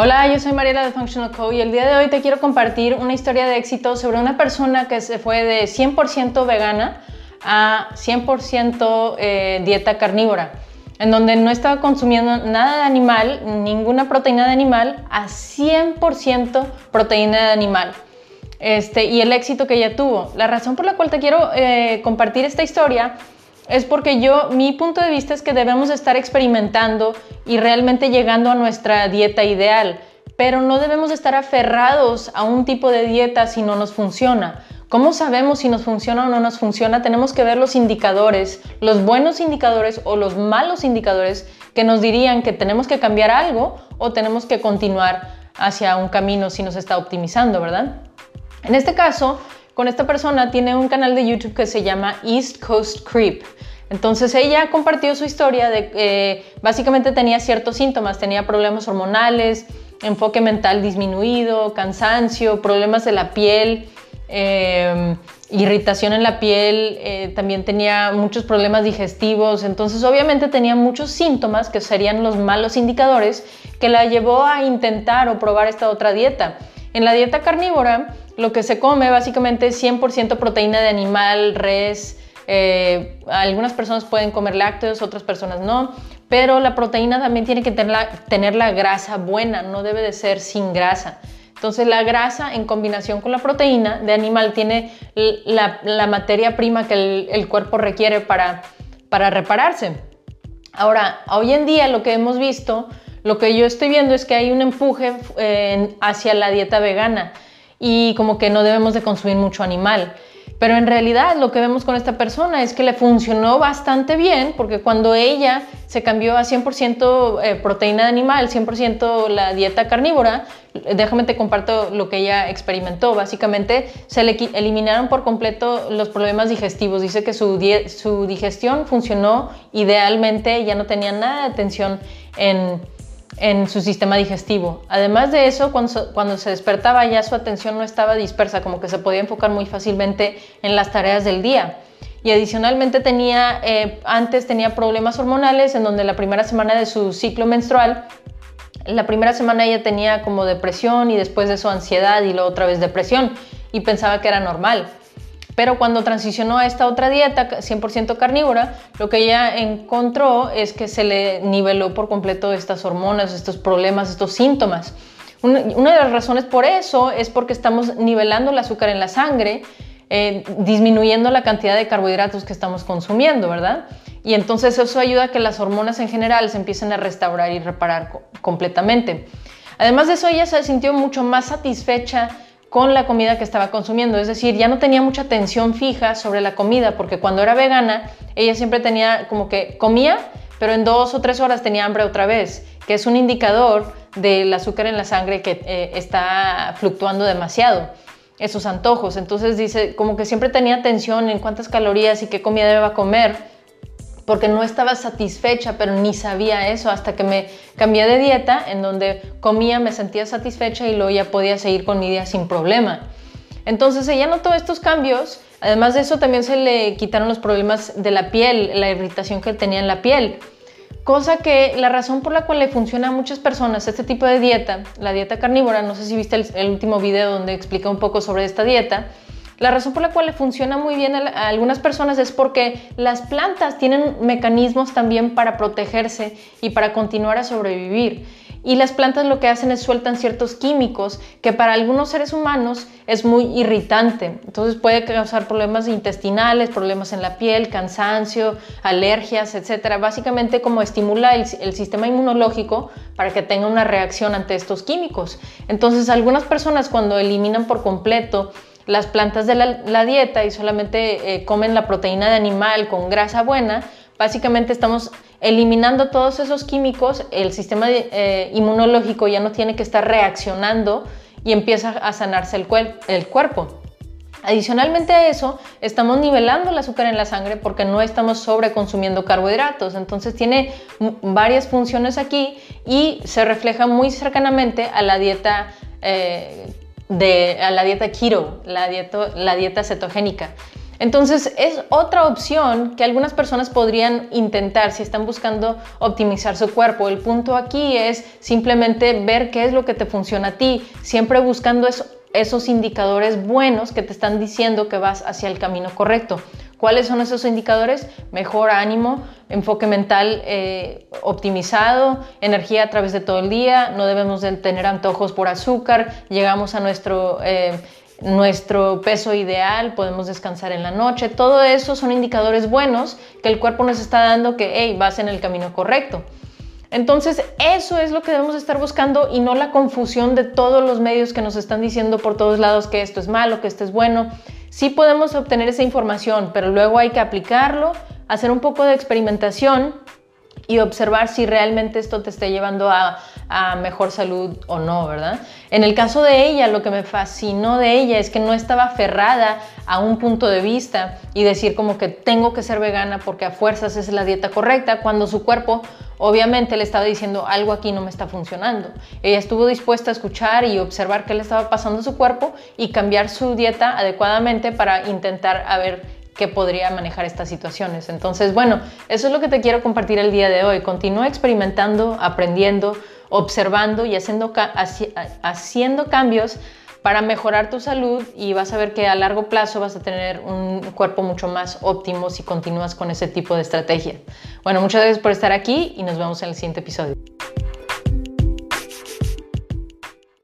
Hola, yo soy Mariela de Functional Co y el día de hoy te quiero compartir una historia de éxito sobre una persona que se fue de 100% vegana a 100% eh, dieta carnívora, en donde no estaba consumiendo nada de animal, ninguna proteína de animal, a 100% proteína de animal. Este, y el éxito que ella tuvo. La razón por la cual te quiero eh, compartir esta historia es porque yo, mi punto de vista es que debemos estar experimentando y realmente llegando a nuestra dieta ideal, pero no debemos estar aferrados a un tipo de dieta si no nos funciona. ¿Cómo sabemos si nos funciona o no nos funciona? Tenemos que ver los indicadores, los buenos indicadores o los malos indicadores que nos dirían que tenemos que cambiar algo o tenemos que continuar hacia un camino si nos está optimizando, ¿verdad? En este caso, con esta persona tiene un canal de YouTube que se llama East Coast Creep. Entonces ella compartió su historia de que eh, básicamente tenía ciertos síntomas, tenía problemas hormonales, enfoque mental disminuido, cansancio, problemas de la piel, em, irritación en la piel, eh, también tenía muchos problemas digestivos, entonces obviamente tenía muchos síntomas que serían los malos indicadores que la llevó a intentar o probar esta otra dieta. En la dieta carnívora lo que se come básicamente es 100% proteína de animal, res. Eh, algunas personas pueden comer lácteos, otras personas no. Pero la proteína también tiene que tener la, tener la grasa buena, no debe de ser sin grasa. Entonces la grasa en combinación con la proteína de animal tiene la, materia prima que el, cuerpo requiere para, para repararse. Ahora, hoy en día lo que hemos visto, lo que yo estoy viendo es que hay un empuje eh, hacia la dieta vegana y como que no debemos de consumir mucho animal. Pero en realidad lo que vemos con esta persona es que le funcionó bastante bien porque cuando ella se cambió a 100% eh, proteína de animal, 100% la dieta carnívora, déjame te comparto lo que ella experimentó. Básicamente se le eliminaron por completo los problemas digestivos. Dice que su, su digestión funcionó idealmente, ya no tenía nada de tensión en en su sistema digestivo. Además de eso, cuando, se despertaba ya su atención no estaba dispersa, como que se podía enfocar muy fácilmente en las tareas del día. Y adicionalmente tenía, eh, antes tenía problemas hormonales en donde la primera semana de su ciclo menstrual, la primera semana ella tenía como depresión y después de eso ansiedad y luego otra vez depresión y pensaba que era normal. Pero cuando transicionó a esta otra dieta 100% carnívora, lo que ella encontró es que se le niveló por completo estas hormonas, estos problemas, estos síntomas. Una, de las razones por eso es porque estamos nivelando el azúcar en la sangre, eh, disminuyendo la cantidad de carbohidratos que estamos consumiendo, ¿verdad? Y entonces eso ayuda a que las hormonas en general se empiecen a restaurar y reparar completamente. Además de eso, ella se sintió mucho más satisfecha con la comida que estaba consumiendo. Es decir, ya no tenía mucha atención fija sobre la comida, porque cuando era vegana, ella siempre tenía como que comía, pero en dos o tres horas tenía hambre otra vez, que es un indicador del azúcar en la sangre que eh, está fluctuando demasiado, esos antojos. Entonces dice, como que siempre tenía atención en cuántas calorías y qué comida deba comer porque no estaba satisfecha, pero ni sabía eso hasta que me cambié de dieta, en donde comía, me sentía satisfecha y luego ya podía seguir con mi día sin problema. Entonces ella notó estos cambios, además de eso también se le quitaron los problemas de la piel, la irritación que tenía en la piel. Cosa que la razón por la cual le funciona a muchas personas este tipo de dieta, la dieta carnívora, no sé si viste el, el último video donde explica un poco sobre esta dieta, la razón por la cual le funciona muy bien a, algunas personas es porque las plantas tienen mecanismos también para protegerse y para continuar a sobrevivir. Y las plantas lo que hacen es sueltan ciertos químicos que para algunos seres humanos es muy irritante. Entonces puede causar problemas intestinales, problemas en la piel, cansancio, alergias, etc. Básicamente como estimula el, el sistema inmunológico para que tenga una reacción ante estos químicos. Entonces algunas personas cuando eliminan por completo las plantas de la, dieta y solamente eh, comen la proteína de animal con grasa buena, básicamente estamos eliminando todos esos químicos, el sistema eh, inmunológico ya no tiene que estar reaccionando y empieza a sanarse el, el cuerpo. Adicionalmente a eso, estamos nivelando el azúcar en la sangre porque no estamos sobreconsumiendo carbohidratos. Entonces tiene varias funciones aquí y se refleja muy cercanamente a la dieta eh, de la dieta keto, la dieta cetogénica. Entonces es otra opción que algunas personas podrían intentar si están buscando optimizar su cuerpo. El punto aquí es simplemente ver qué es lo que te funciona a ti, siempre buscando esos indicadores buenos que te están diciendo que vas hacia el camino correcto. ¿Cuáles son esos indicadores? Mejor ánimo, enfoque mental eh, optimizado, energía a través de todo el día, no debemos de tener antojos por azúcar, llegamos a nuestro, eh, nuestro peso ideal, podemos descansar en la noche. Todo eso son indicadores buenos que el cuerpo nos está dando que, hey, vas en el camino correcto. Entonces, eso es lo que debemos estar buscando y no la confusión de todos los medios que nos están diciendo por todos lados que esto es malo, que esto es bueno. Sí podemos obtener esa información, pero luego hay que aplicarlo, hacer un poco de experimentación y observar si realmente esto te está llevando a, mejor salud o no, ¿verdad? En el caso de ella, lo que me fascinó de ella es que no estaba aferrada a un punto de vista y decir como que tengo que ser vegana porque a fuerzas es la dieta correcta, cuando su cuerpo obviamente le estaba diciendo algo aquí no me está funcionando. Ella estuvo dispuesta a escuchar y observar qué le estaba pasando a su cuerpo y cambiar su dieta adecuadamente para intentar a ver que podría manejar estas situaciones. Entonces, bueno, eso es lo que te quiero compartir el día de hoy. Continúa experimentando, aprendiendo, observando y haciendo, haciendo cambios para mejorar tu salud y vas a ver que a largo plazo vas a tener un cuerpo mucho más óptimo si continúas con ese tipo de estrategia. Bueno, muchas gracias por estar aquí y nos vemos en el siguiente episodio.